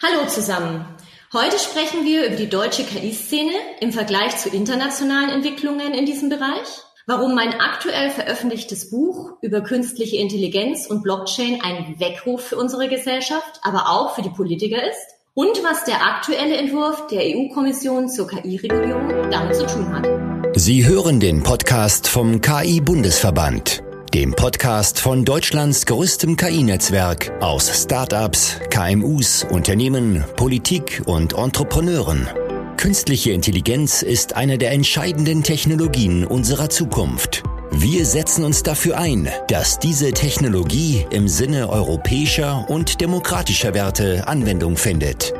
Hallo zusammen. Heute sprechen wir über die deutsche KI-Szene im Vergleich zu internationalen Entwicklungen in diesem Bereich, warum mein aktuell veröffentlichtes Buch über künstliche Intelligenz und Blockchain ein Weckruf für unsere Gesellschaft, aber auch für die Politiker ist und was der aktuelle Entwurf der EU-Kommission zur KI-Regulierung damit zu tun hat. Sie hören den Podcast vom KI-Bundesverband dem Podcast von Deutschlands größtem KI-Netzwerk aus Startups, KMUs, Unternehmen, Politik und Entrepreneuren. Künstliche Intelligenz ist eine der entscheidenden Technologien unserer Zukunft. Wir setzen uns dafür ein, dass diese Technologie im Sinne europäischer und demokratischer Werte Anwendung findet.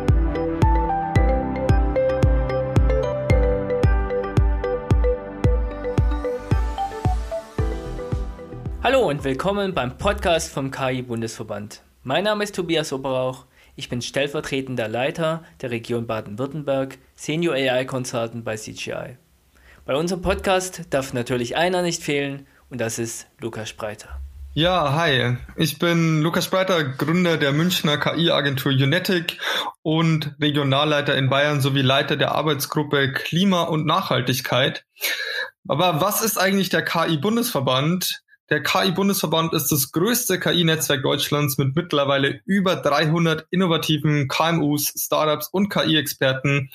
Und willkommen beim Podcast vom KI Bundesverband. Mein Name ist Tobias Oberauch. Ich bin stellvertretender Leiter der Region Baden-Württemberg, Senior AI Consultant bei CGI. Bei unserem Podcast darf natürlich einer nicht fehlen und das ist Lukas Spreiter. Ja, hi. Ich bin Lukas Spreiter, Gründer der Münchner KI-Agentur Unetic und Regionalleiter in Bayern sowie Leiter der Arbeitsgruppe Klima und Nachhaltigkeit. Aber was ist eigentlich der KI-Bundesverband? Der KI-Bundesverband ist das größte KI-Netzwerk Deutschlands mit mittlerweile über 300 innovativen KMUs, Startups und KI-Experten,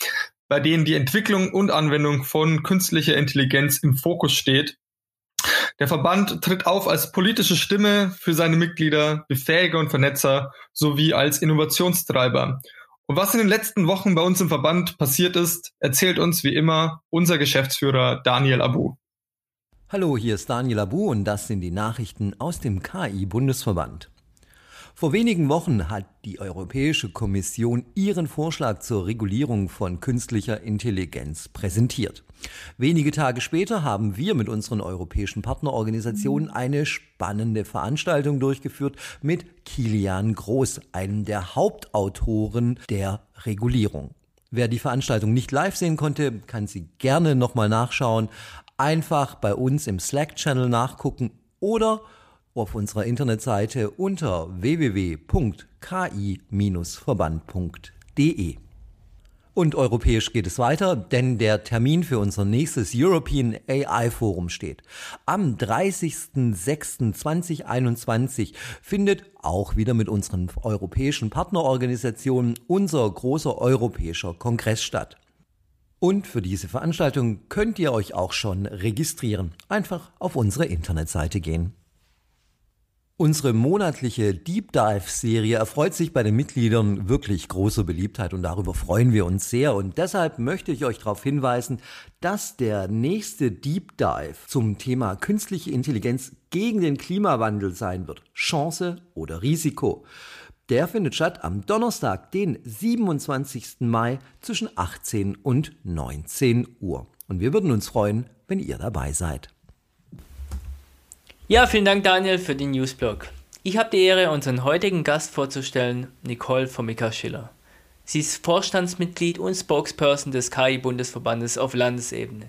bei denen die Entwicklung und Anwendung von künstlicher Intelligenz im Fokus steht. Der Verband tritt auf als politische Stimme für seine Mitglieder, Befähiger und Vernetzer sowie als Innovationstreiber. Und was in den letzten Wochen bei uns im Verband passiert ist, erzählt uns wie immer unser Geschäftsführer Daniel Abu. Hallo, hier ist Daniel Abu und das sind die Nachrichten aus dem KI-Bundesverband. Vor wenigen Wochen hat die Europäische Kommission ihren Vorschlag zur Regulierung von künstlicher Intelligenz präsentiert. Wenige Tage später haben wir mit unseren europäischen Partnerorganisationen eine spannende Veranstaltung durchgeführt mit Kilian Groß, einem der Hauptautoren der Regulierung. Wer die Veranstaltung nicht live sehen konnte, kann sie gerne nochmal nachschauen einfach bei uns im Slack-Channel nachgucken oder auf unserer Internetseite unter www.ki-verband.de. Und europäisch geht es weiter, denn der Termin für unser nächstes European AI Forum steht. Am 30.06.2021 findet auch wieder mit unseren europäischen Partnerorganisationen unser großer europäischer Kongress statt. Und für diese Veranstaltung könnt ihr euch auch schon registrieren. Einfach auf unsere Internetseite gehen. Unsere monatliche Deep Dive Serie erfreut sich bei den Mitgliedern wirklich großer Beliebtheit und darüber freuen wir uns sehr. Und deshalb möchte ich euch darauf hinweisen, dass der nächste Deep Dive zum Thema künstliche Intelligenz gegen den Klimawandel sein wird. Chance oder Risiko. Der findet statt am Donnerstag, den 27. Mai zwischen 18 und 19 Uhr. Und wir würden uns freuen, wenn ihr dabei seid. Ja, vielen Dank Daniel für den Newsblog. Ich habe die Ehre, unseren heutigen Gast vorzustellen, Nicole Formica Schiller. Sie ist Vorstandsmitglied und Spokesperson des KI-Bundesverbandes auf Landesebene.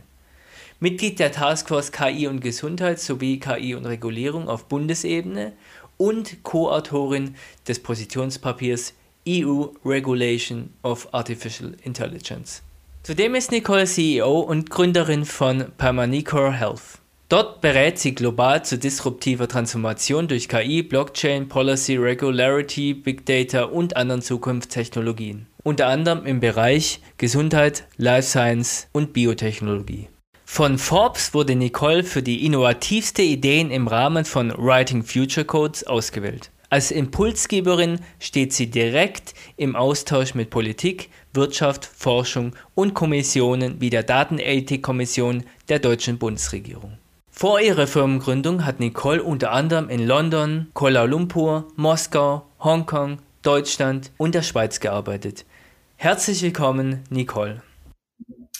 Mitglied der Taskforce KI und Gesundheit sowie KI und Regulierung auf Bundesebene und Co-Autorin des Positionspapiers EU Regulation of Artificial Intelligence. Zudem ist Nicole CEO und Gründerin von Permanicor Health. Dort berät sie global zu disruptiver Transformation durch KI, Blockchain, Policy, Regularity, Big Data und anderen Zukunftstechnologien. Unter anderem im Bereich Gesundheit, Life Science und Biotechnologie. Von Forbes wurde Nicole für die innovativste Ideen im Rahmen von Writing Future Codes ausgewählt. Als Impulsgeberin steht sie direkt im Austausch mit Politik, Wirtschaft, Forschung und Kommissionen wie der Datenethikkommission der deutschen Bundesregierung. Vor ihrer Firmengründung hat Nicole unter anderem in London, Kuala Lumpur, Moskau, Hongkong, Deutschland und der Schweiz gearbeitet. Herzlich willkommen, Nicole.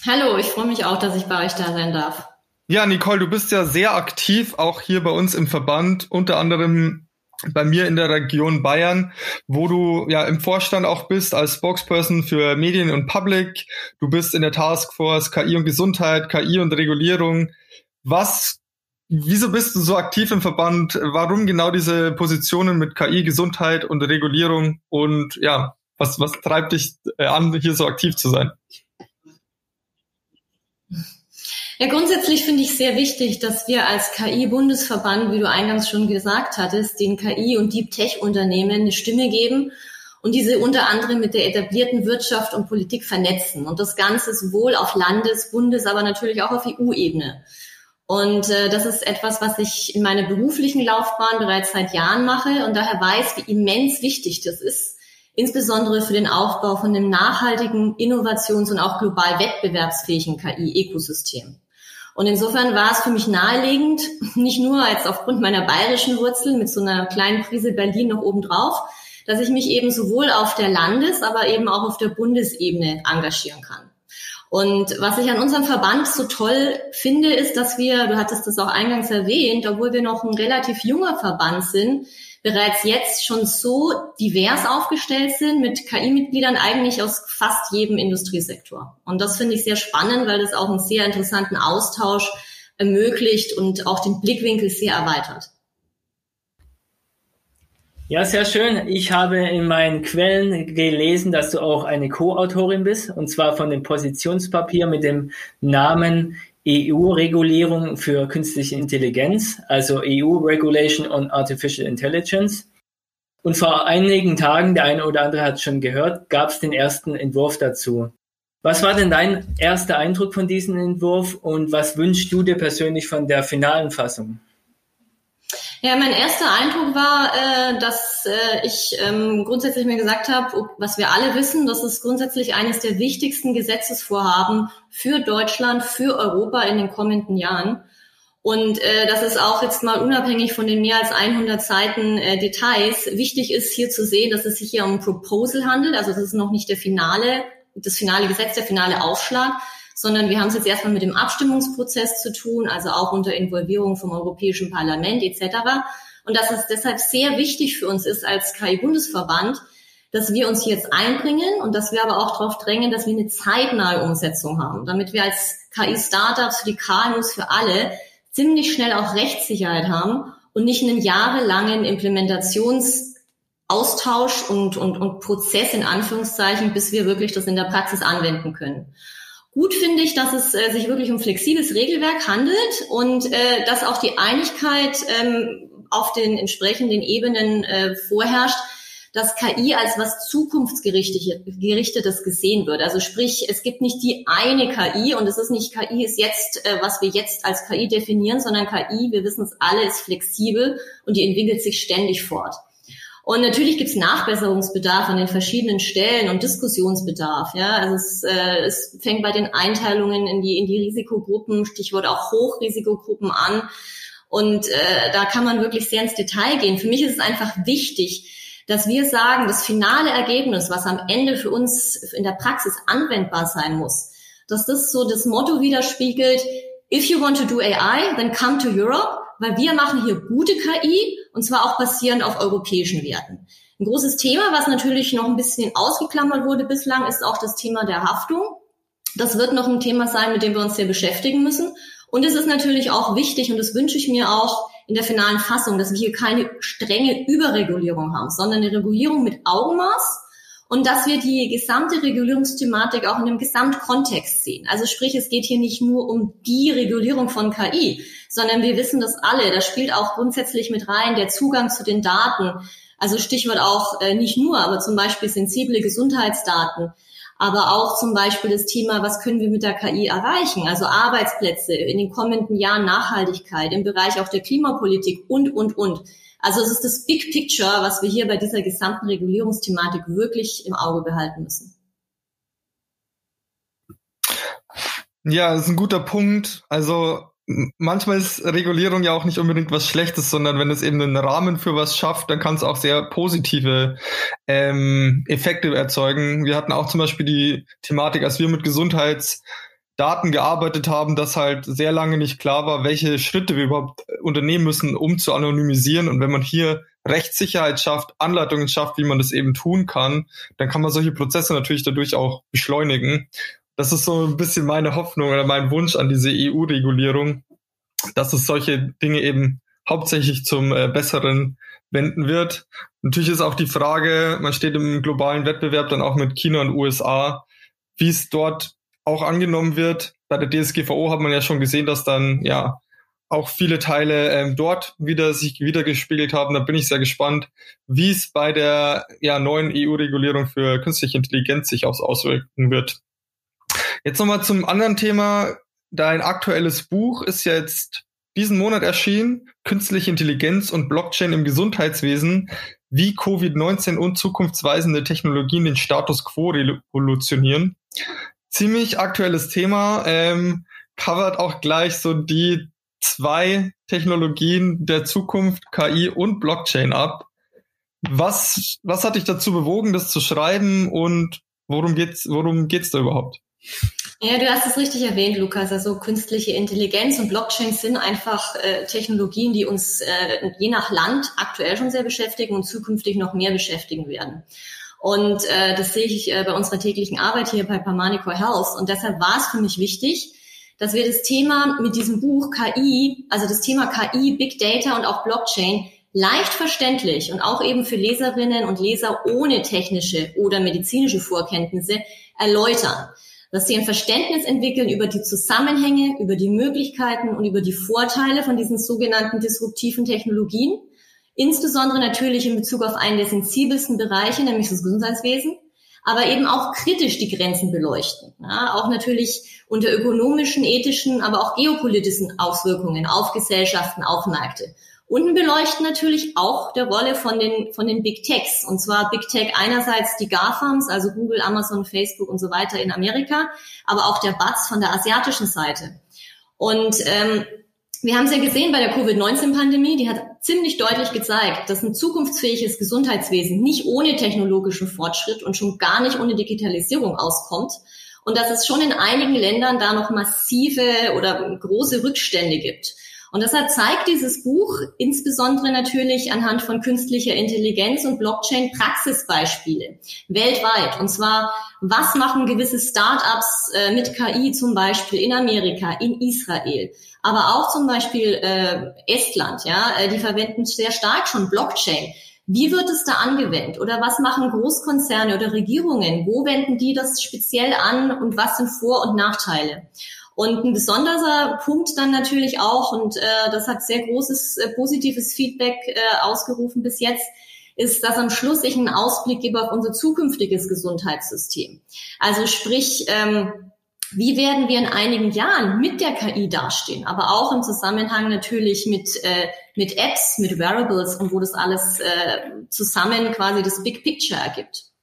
Hallo, ich freue mich auch, dass ich bei euch da sein darf. Ja, Nicole, du bist ja sehr aktiv, auch hier bei uns im Verband, unter anderem bei mir in der Region Bayern, wo du ja im Vorstand auch bist als Spokesperson für Medien und Public. Du bist in der Taskforce KI und Gesundheit, KI und Regulierung. Was, wieso bist du so aktiv im Verband? Warum genau diese Positionen mit KI, Gesundheit und Regulierung? Und ja, Was, was treibt dich äh, an, hier so aktiv zu sein? Ja, grundsätzlich finde ich sehr wichtig, dass wir als KI-Bundesverband, wie du eingangs schon gesagt hattest, den KI- und Deep Tech-Unternehmen eine Stimme geben und diese unter anderem mit der etablierten Wirtschaft und Politik vernetzen. Und das Ganze sowohl auf Landes-, Bundes-, aber natürlich auch auf EU-Ebene. Und äh, das ist etwas, was ich in meiner beruflichen Laufbahn bereits seit Jahren mache und daher weiß, wie immens wichtig das ist, insbesondere für den Aufbau von einem nachhaltigen, innovations- und auch global wettbewerbsfähigen KI-Ökosystem. Und insofern war es für mich naheliegend, nicht nur als aufgrund meiner bayerischen Wurzeln mit so einer kleinen Prise Berlin noch obendrauf, dass ich mich eben sowohl auf der Landes-, aber eben auch auf der Bundesebene engagieren kann. Und was ich an unserem Verband so toll finde, ist, dass wir, du hattest das auch eingangs erwähnt, obwohl wir noch ein relativ junger Verband sind, bereits jetzt schon so divers aufgestellt sind mit KI-Mitgliedern eigentlich aus fast jedem Industriesektor. Und das finde ich sehr spannend, weil das auch einen sehr interessanten Austausch ermöglicht und auch den Blickwinkel sehr erweitert. Ja, sehr schön. Ich habe in meinen Quellen gelesen, dass du auch eine Co-Autorin bist, und zwar von dem Positionspapier mit dem Namen EU-Regulierung für künstliche Intelligenz, also EU Regulation on Artificial Intelligence. Und vor einigen Tagen, der eine oder andere hat schon gehört, gab es den ersten Entwurf dazu. Was war denn dein erster Eindruck von diesem Entwurf und was wünschst du dir persönlich von der finalen Fassung? Ja, mein erster Eindruck war, äh, dass äh, ich ähm, grundsätzlich mir gesagt habe, was wir alle wissen, das ist grundsätzlich eines der wichtigsten Gesetzesvorhaben für Deutschland, für Europa in den kommenden Jahren. Und äh, dass es auch jetzt mal unabhängig von den mehr als 100 Seiten äh, Details wichtig ist, hier zu sehen, dass es sich hier um ein Proposal handelt. Also das ist noch nicht der finale, das finale Gesetz, der finale Aufschlag, sondern wir haben es jetzt erstmal mit dem Abstimmungsprozess zu tun, also auch unter Involvierung vom Europäischen Parlament etc. Und dass es deshalb sehr wichtig für uns ist als KI-Bundesverband, dass wir uns jetzt einbringen und dass wir aber auch darauf drängen, dass wir eine zeitnahe Umsetzung haben, damit wir als KI-Startups für die KMUs für alle ziemlich schnell auch Rechtssicherheit haben und nicht einen jahrelangen Implementationsaustausch und, und, und Prozess in Anführungszeichen, bis wir wirklich das in der Praxis anwenden können. Gut finde ich, dass es äh, sich wirklich um flexibles Regelwerk handelt und äh, dass auch die Einigkeit ähm, auf den entsprechenden Ebenen äh, vorherrscht, dass KI als was zukunftsgerichtetes gesehen wird. Also sprich, es gibt nicht die eine KI und es ist nicht KI ist jetzt, äh, was wir jetzt als KI definieren, sondern KI, wir wissen es alle, ist flexibel und die entwickelt sich ständig fort. Und natürlich gibt es Nachbesserungsbedarf an den verschiedenen Stellen und Diskussionsbedarf. Ja, also es, äh, es fängt bei den Einteilungen in die in die Risikogruppen, Stichwort auch Hochrisikogruppen an. Und äh, da kann man wirklich sehr ins Detail gehen. Für mich ist es einfach wichtig, dass wir sagen, das finale Ergebnis, was am Ende für uns in der Praxis anwendbar sein muss, dass das so das Motto widerspiegelt, if you want to do AI, then come to Europe weil wir machen hier gute KI und zwar auch basierend auf europäischen Werten. Ein großes Thema, was natürlich noch ein bisschen ausgeklammert wurde bislang, ist auch das Thema der Haftung. Das wird noch ein Thema sein, mit dem wir uns sehr beschäftigen müssen. Und es ist natürlich auch wichtig, und das wünsche ich mir auch in der finalen Fassung, dass wir hier keine strenge Überregulierung haben, sondern eine Regulierung mit Augenmaß und dass wir die gesamte Regulierungsthematik auch in einem Gesamtkontext sehen. Also sprich, es geht hier nicht nur um die Regulierung von KI, sondern wir wissen das alle. Da spielt auch grundsätzlich mit rein der Zugang zu den Daten. Also Stichwort auch äh, nicht nur, aber zum Beispiel sensible Gesundheitsdaten, aber auch zum Beispiel das Thema, was können wir mit der KI erreichen? Also Arbeitsplätze in den kommenden Jahren Nachhaltigkeit im Bereich auch der Klimapolitik und, und, und. Also es ist das Big Picture, was wir hier bei dieser gesamten Regulierungsthematik wirklich im Auge behalten müssen. Ja, das ist ein guter Punkt. Also manchmal ist Regulierung ja auch nicht unbedingt was Schlechtes, sondern wenn es eben einen Rahmen für was schafft, dann kann es auch sehr positive ähm, Effekte erzeugen. Wir hatten auch zum Beispiel die Thematik, als wir mit Gesundheitsdaten gearbeitet haben, dass halt sehr lange nicht klar war, welche Schritte wir überhaupt unternehmen müssen, um zu anonymisieren. Und wenn man hier Rechtssicherheit schafft, Anleitungen schafft, wie man das eben tun kann, dann kann man solche Prozesse natürlich dadurch auch beschleunigen das ist so ein bisschen meine Hoffnung oder mein Wunsch an diese EU-Regulierung, dass es solche Dinge eben hauptsächlich zum äh, Besseren wenden wird. Natürlich ist auch die Frage, man steht im globalen Wettbewerb dann auch mit China und USA, wie es dort auch angenommen wird. Bei der DSGVO hat man ja schon gesehen, dass dann ja auch viele Teile ähm, dort wieder sich wiedergespiegelt haben. Da bin ich sehr gespannt, wie es bei der ja, neuen EU-Regulierung für künstliche Intelligenz sich auswirken wird. Jetzt nochmal zum anderen Thema. Dein aktuelles Buch ist jetzt diesen Monat erschienen, Künstliche Intelligenz und Blockchain im Gesundheitswesen, wie Covid-19 und zukunftsweisende Technologien den Status quo revolutionieren. Ziemlich aktuelles Thema, ähm, covert auch gleich so die zwei Technologien der Zukunft, KI und Blockchain ab. Was, was hat dich dazu bewogen, das zu schreiben und worum geht's, worum geht's da überhaupt? Ja, du hast es richtig erwähnt, Lukas. Also künstliche Intelligenz und Blockchain sind einfach äh, Technologien, die uns äh, je nach Land aktuell schon sehr beschäftigen und zukünftig noch mehr beschäftigen werden. Und äh, das sehe ich äh, bei unserer täglichen Arbeit hier bei Parmanico Health. Und deshalb war es für mich wichtig, dass wir das Thema mit diesem Buch KI, also das Thema KI, Big Data und auch Blockchain leicht verständlich und auch eben für Leserinnen und Leser ohne technische oder medizinische Vorkenntnisse erläutern, dass sie ein Verständnis entwickeln über die Zusammenhänge, über die Möglichkeiten und über die Vorteile von diesen sogenannten disruptiven Technologien, insbesondere natürlich in Bezug auf einen der sensibelsten Bereiche, nämlich das Gesundheitswesen, aber eben auch kritisch die Grenzen beleuchten. Ja, auch natürlich unter ökonomischen, ethischen, aber auch geopolitischen Auswirkungen auf Gesellschaften, auf Märkte. Und beleuchten natürlich auch der Rolle von den, von den Big Techs. Und zwar Big Tech einerseits die GAFAMs, also Google, Amazon, Facebook und so weiter in Amerika, aber auch der BATS von der asiatischen Seite. Und ähm, wir haben es ja gesehen bei der Covid-19-Pandemie, die hat ziemlich deutlich gezeigt, dass ein zukunftsfähiges Gesundheitswesen nicht ohne technologischen Fortschritt und schon gar nicht ohne Digitalisierung auskommt und dass es schon in einigen Ländern da noch massive oder große Rückstände gibt. Und deshalb zeigt dieses Buch insbesondere natürlich anhand von künstlicher Intelligenz und Blockchain Praxisbeispiele weltweit. Und zwar, was machen gewisse Startups äh, mit KI zum Beispiel in Amerika, in Israel, aber auch zum Beispiel äh, Estland, ja, äh, die verwenden sehr stark schon Blockchain. Wie wird es da angewendet? Oder was machen Großkonzerne oder Regierungen? Wo wenden die das speziell an und was sind Vor- und Nachteile? Und ein besonderer Punkt dann natürlich auch, und äh, das hat sehr großes äh, positives Feedback äh, ausgerufen bis jetzt, ist, dass am Schluss ich einen Ausblick gebe auf unser zukünftiges Gesundheitssystem. Also sprich, ähm, wie werden wir in einigen Jahren mit der KI dastehen, aber auch im Zusammenhang natürlich mit, äh, mit Apps, mit Wearables und wo das alles äh, zusammen quasi das Big Picture ergibt.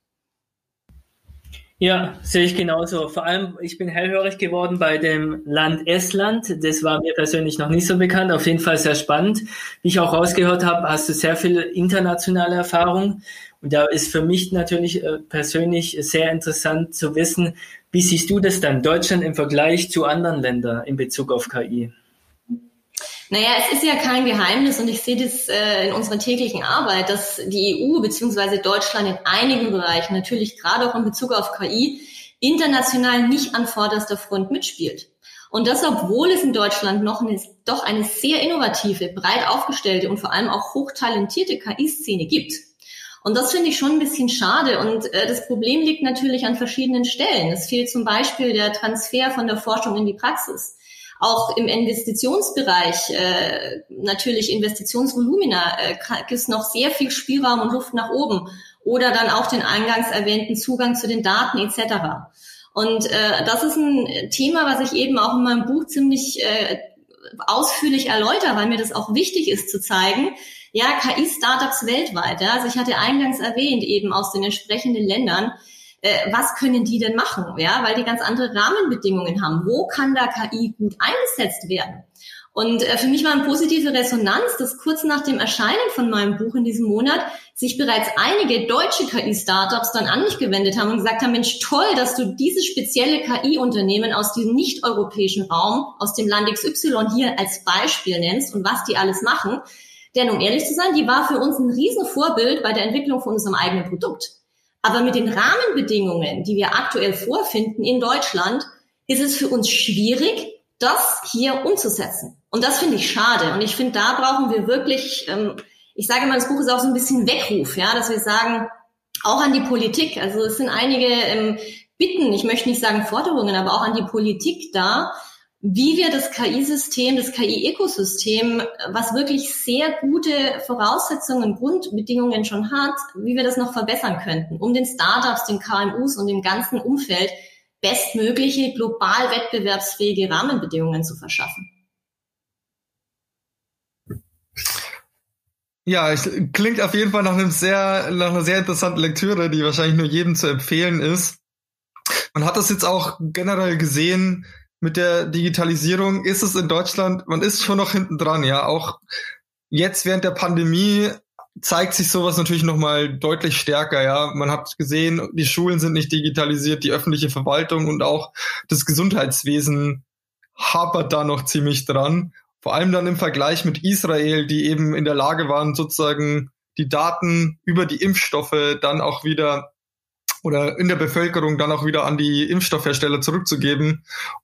Ja, sehe ich genauso. Vor allem, ich bin hellhörig geworden bei dem Land Estland. Das war mir persönlich noch nicht so bekannt. Auf jeden Fall sehr spannend. Wie ich auch rausgehört habe, hast du sehr viel internationale Erfahrung. Und da ist für mich natürlich äh, persönlich sehr interessant zu wissen, wie siehst du das dann, Deutschland im Vergleich zu anderen Ländern in Bezug auf KI? Naja, es ist ja kein Geheimnis und ich sehe das äh, in unserer täglichen Arbeit, dass die EU bzw. Deutschland in einigen Bereichen, natürlich gerade auch in Bezug auf KI, international nicht an vorderster Front mitspielt. Und das, obwohl es in Deutschland noch eine, doch eine sehr innovative, breit aufgestellte und vor allem auch hochtalentierte KI-Szene gibt. Und das finde ich schon ein bisschen schade. Und äh, das Problem liegt natürlich an verschiedenen Stellen. Es fehlt zum Beispiel der Transfer von der Forschung in die Praxis auch im Investitionsbereich äh, natürlich Investitionsvolumina äh, gibt es noch sehr viel Spielraum und Luft nach oben. Oder dann auch den eingangs erwähnten Zugang zu den Daten etc. Und äh, das ist ein Thema, was ich eben auch in meinem Buch ziemlich äh, ausführlich erläutere, weil mir das auch wichtig ist zu zeigen, ja, KI-Startups weltweit, ja, also ich hatte eingangs erwähnt, eben aus den entsprechenden Ländern, äh, was können die denn machen? Ja, weil die ganz andere Rahmenbedingungen haben. Wo kann da KI gut eingesetzt werden? Und äh, für mich war eine positive Resonanz, dass kurz nach dem Erscheinen von meinem Buch in diesem Monat sich bereits einige deutsche KI-Startups dann an mich gewendet haben und gesagt haben, Mensch, toll, dass du dieses spezielle KI-Unternehmen aus diesem nicht-europäischen Raum, aus dem Land XY hier als Beispiel nennst und was die alles machen. Denn um ehrlich zu sein, die war für uns ein Riesenvorbild bei der Entwicklung von unserem eigenen Produkt. Aber mit den Rahmenbedingungen, die wir aktuell vorfinden in Deutschland, ist es für uns schwierig, das hier umzusetzen. Und das finde ich schade. Und ich finde, da brauchen wir wirklich ähm, ich sage mal, das Buch ist auch so ein bisschen Weckruf, ja, dass wir sagen, auch an die Politik, also es sind einige ähm, Bitten, ich möchte nicht sagen Forderungen, aber auch an die Politik da, wie wir das KI-System, das KI-Ökosystem, was wirklich sehr gute Voraussetzungen, Grundbedingungen schon hat, wie wir das noch verbessern könnten, um den Startups, den KMUs und dem ganzen Umfeld bestmögliche, global wettbewerbsfähige Rahmenbedingungen zu verschaffen. Ja, es klingt auf jeden Fall nach einem sehr, nach einer sehr interessanten Lektüre, die wahrscheinlich nur jedem zu empfehlen ist. Man hat das jetzt auch generell gesehen, mit der Digitalisierung ist es in Deutschland, man ist schon noch hinten dran, ja. Auch jetzt während der Pandemie zeigt sich sowas natürlich nochmal deutlich stärker, ja. Man hat gesehen, die Schulen sind nicht digitalisiert, die öffentliche Verwaltung und auch das Gesundheitswesen hapert da noch ziemlich dran. Vor allem dann im Vergleich mit Israel, die eben in der Lage waren, sozusagen die Daten über die Impfstoffe dann auch wieder oder in der Bevölkerung dann auch wieder an die Impfstoffhersteller zurückzugeben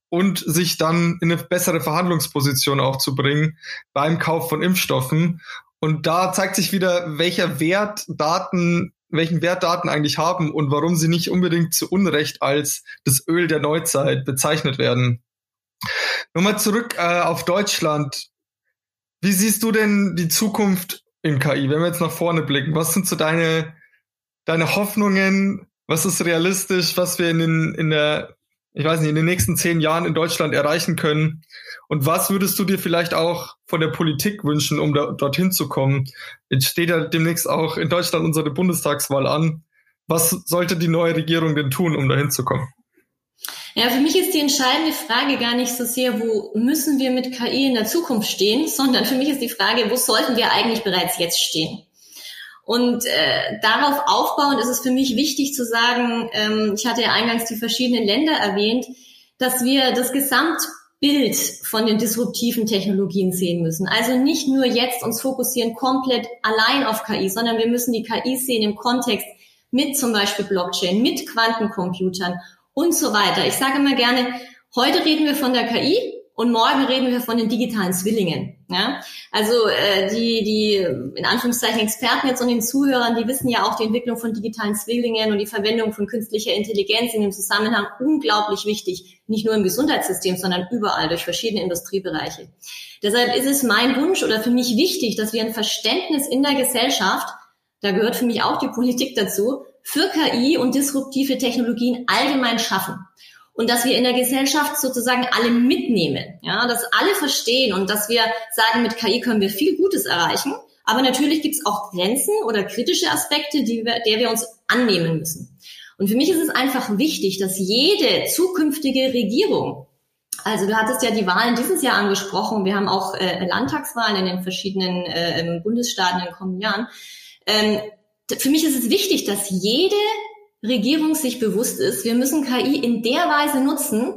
und sich dann in eine bessere Verhandlungsposition auch zu bringen beim Kauf von Impfstoffen. Und da zeigt sich wieder, welcher Wert Daten, welchen Wert Daten eigentlich haben und warum sie nicht unbedingt zu Unrecht als das Öl der Neuzeit bezeichnet werden. Nochmal zurück äh, auf Deutschland. Wie siehst du denn die Zukunft in KI, wenn wir jetzt nach vorne blicken? Was sind so deine, deine Hoffnungen? Was ist realistisch, was wir in, den, in der ich weiß nicht, in den nächsten zehn Jahren in Deutschland erreichen können? Und was würdest du dir vielleicht auch von der Politik wünschen, um da, dorthin zu kommen? Jetzt steht ja demnächst auch in Deutschland unsere Bundestagswahl an. Was sollte die neue Regierung denn tun, um dahin zu kommen? Ja, für mich ist die entscheidende Frage gar nicht so sehr, wo müssen wir mit KI in der Zukunft stehen, sondern für mich ist die Frage, wo sollten wir eigentlich bereits jetzt stehen? Und äh, darauf aufbauend ist es für mich wichtig zu sagen, ähm, ich hatte ja eingangs die verschiedenen Länder erwähnt, dass wir das Gesamtbild von den disruptiven Technologien sehen müssen. Also nicht nur jetzt uns fokussieren komplett allein auf KI, sondern wir müssen die KI sehen im Kontext mit zum Beispiel Blockchain, mit Quantencomputern und so weiter. Ich sage immer gerne, heute reden wir von der KI, und morgen reden wir von den digitalen Zwillingen. Ja? Also äh, die, die in Anführungszeichen Experten jetzt und den Zuhörern, die wissen ja auch die Entwicklung von digitalen Zwillingen und die Verwendung von künstlicher Intelligenz in dem Zusammenhang unglaublich wichtig. Nicht nur im Gesundheitssystem, sondern überall durch verschiedene Industriebereiche. Deshalb ist es mein Wunsch oder für mich wichtig, dass wir ein Verständnis in der Gesellschaft, da gehört für mich auch die Politik dazu, für KI und disruptive Technologien allgemein schaffen und dass wir in der Gesellschaft sozusagen alle mitnehmen, ja, dass alle verstehen und dass wir sagen, mit KI können wir viel Gutes erreichen. Aber natürlich gibt es auch Grenzen oder kritische Aspekte, die wir, der wir uns annehmen müssen. Und für mich ist es einfach wichtig, dass jede zukünftige Regierung, also du hattest ja die Wahlen dieses Jahr angesprochen, wir haben auch äh, Landtagswahlen in den verschiedenen äh, Bundesstaaten in den kommenden Jahren. Ähm, für mich ist es wichtig, dass jede Regierung sich bewusst ist, wir müssen KI in der Weise nutzen,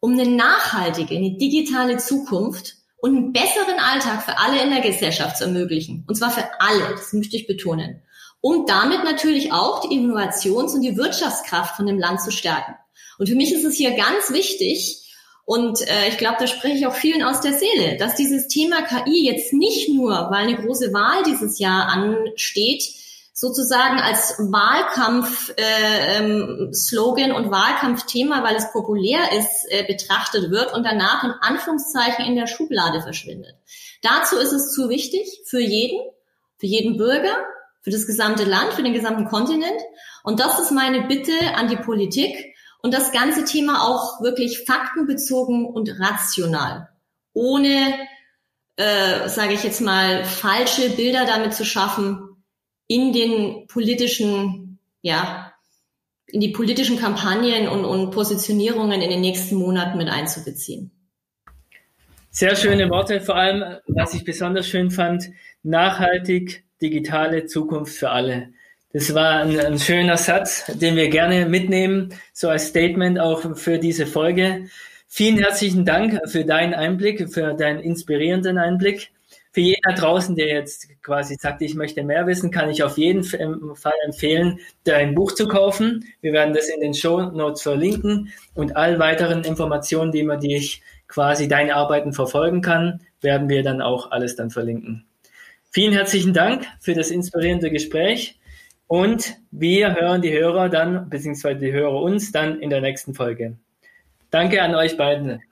um eine nachhaltige, eine digitale Zukunft und einen besseren Alltag für alle in der Gesellschaft zu ermöglichen. Und zwar für alle, das möchte ich betonen. Und damit natürlich auch die Innovations- und die Wirtschaftskraft von dem Land zu stärken. Und für mich ist es hier ganz wichtig, und äh, ich glaube, da spreche ich auch vielen aus der Seele, dass dieses Thema KI jetzt nicht nur, weil eine große Wahl dieses Jahr ansteht, sozusagen als Wahlkampf-Slogan äh, ähm, und Wahlkampfthema, weil es populär ist, äh, betrachtet wird und danach in Anführungszeichen in der Schublade verschwindet. Dazu ist es zu wichtig für jeden, für jeden Bürger, für das gesamte Land, für den gesamten Kontinent. Und das ist meine Bitte an die Politik und das ganze Thema auch wirklich faktenbezogen und rational, ohne, äh, sage ich jetzt mal, falsche Bilder damit zu schaffen, in den politischen, ja, in die politischen Kampagnen und, und Positionierungen in den nächsten Monaten mit einzubeziehen. Sehr schöne Worte, vor allem, was ich besonders schön fand, nachhaltig digitale Zukunft für alle. Das war ein, ein, schöner Satz, den wir gerne mitnehmen, so als Statement auch für diese Folge. Vielen herzlichen Dank für deinen Einblick, für deinen inspirierenden Einblick für jeden draußen, der jetzt quasi sagt, ich möchte mehr wissen, kann ich auf jeden Fall empfehlen, dein Buch zu kaufen. Wir werden das in den Show Notes verlinken und all weiteren Informationen, die man dich quasi deine Arbeiten verfolgen kann, werden wir dann auch alles dann verlinken. Vielen herzlichen Dank für das inspirierende Gespräch und wir hören die Hörer dann, beziehungsweise die Hörer uns dann in der nächsten Folge. Danke an euch beiden.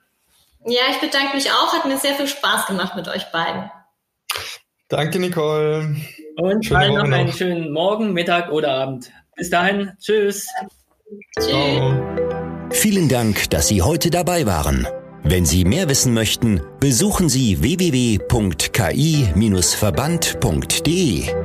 Ja, ich bedanke mich auch. Hat mir sehr viel Spaß gemacht mit euch beiden. Danke, Nicole. Und allen noch einen schönen Morgen, Mittag oder Abend. Bis dahin, tschüss. Tschüss. Vielen Dank, dass Sie heute dabei waren. Wenn Sie mehr wissen möchten, besuchen Sie www.ki-verband.de.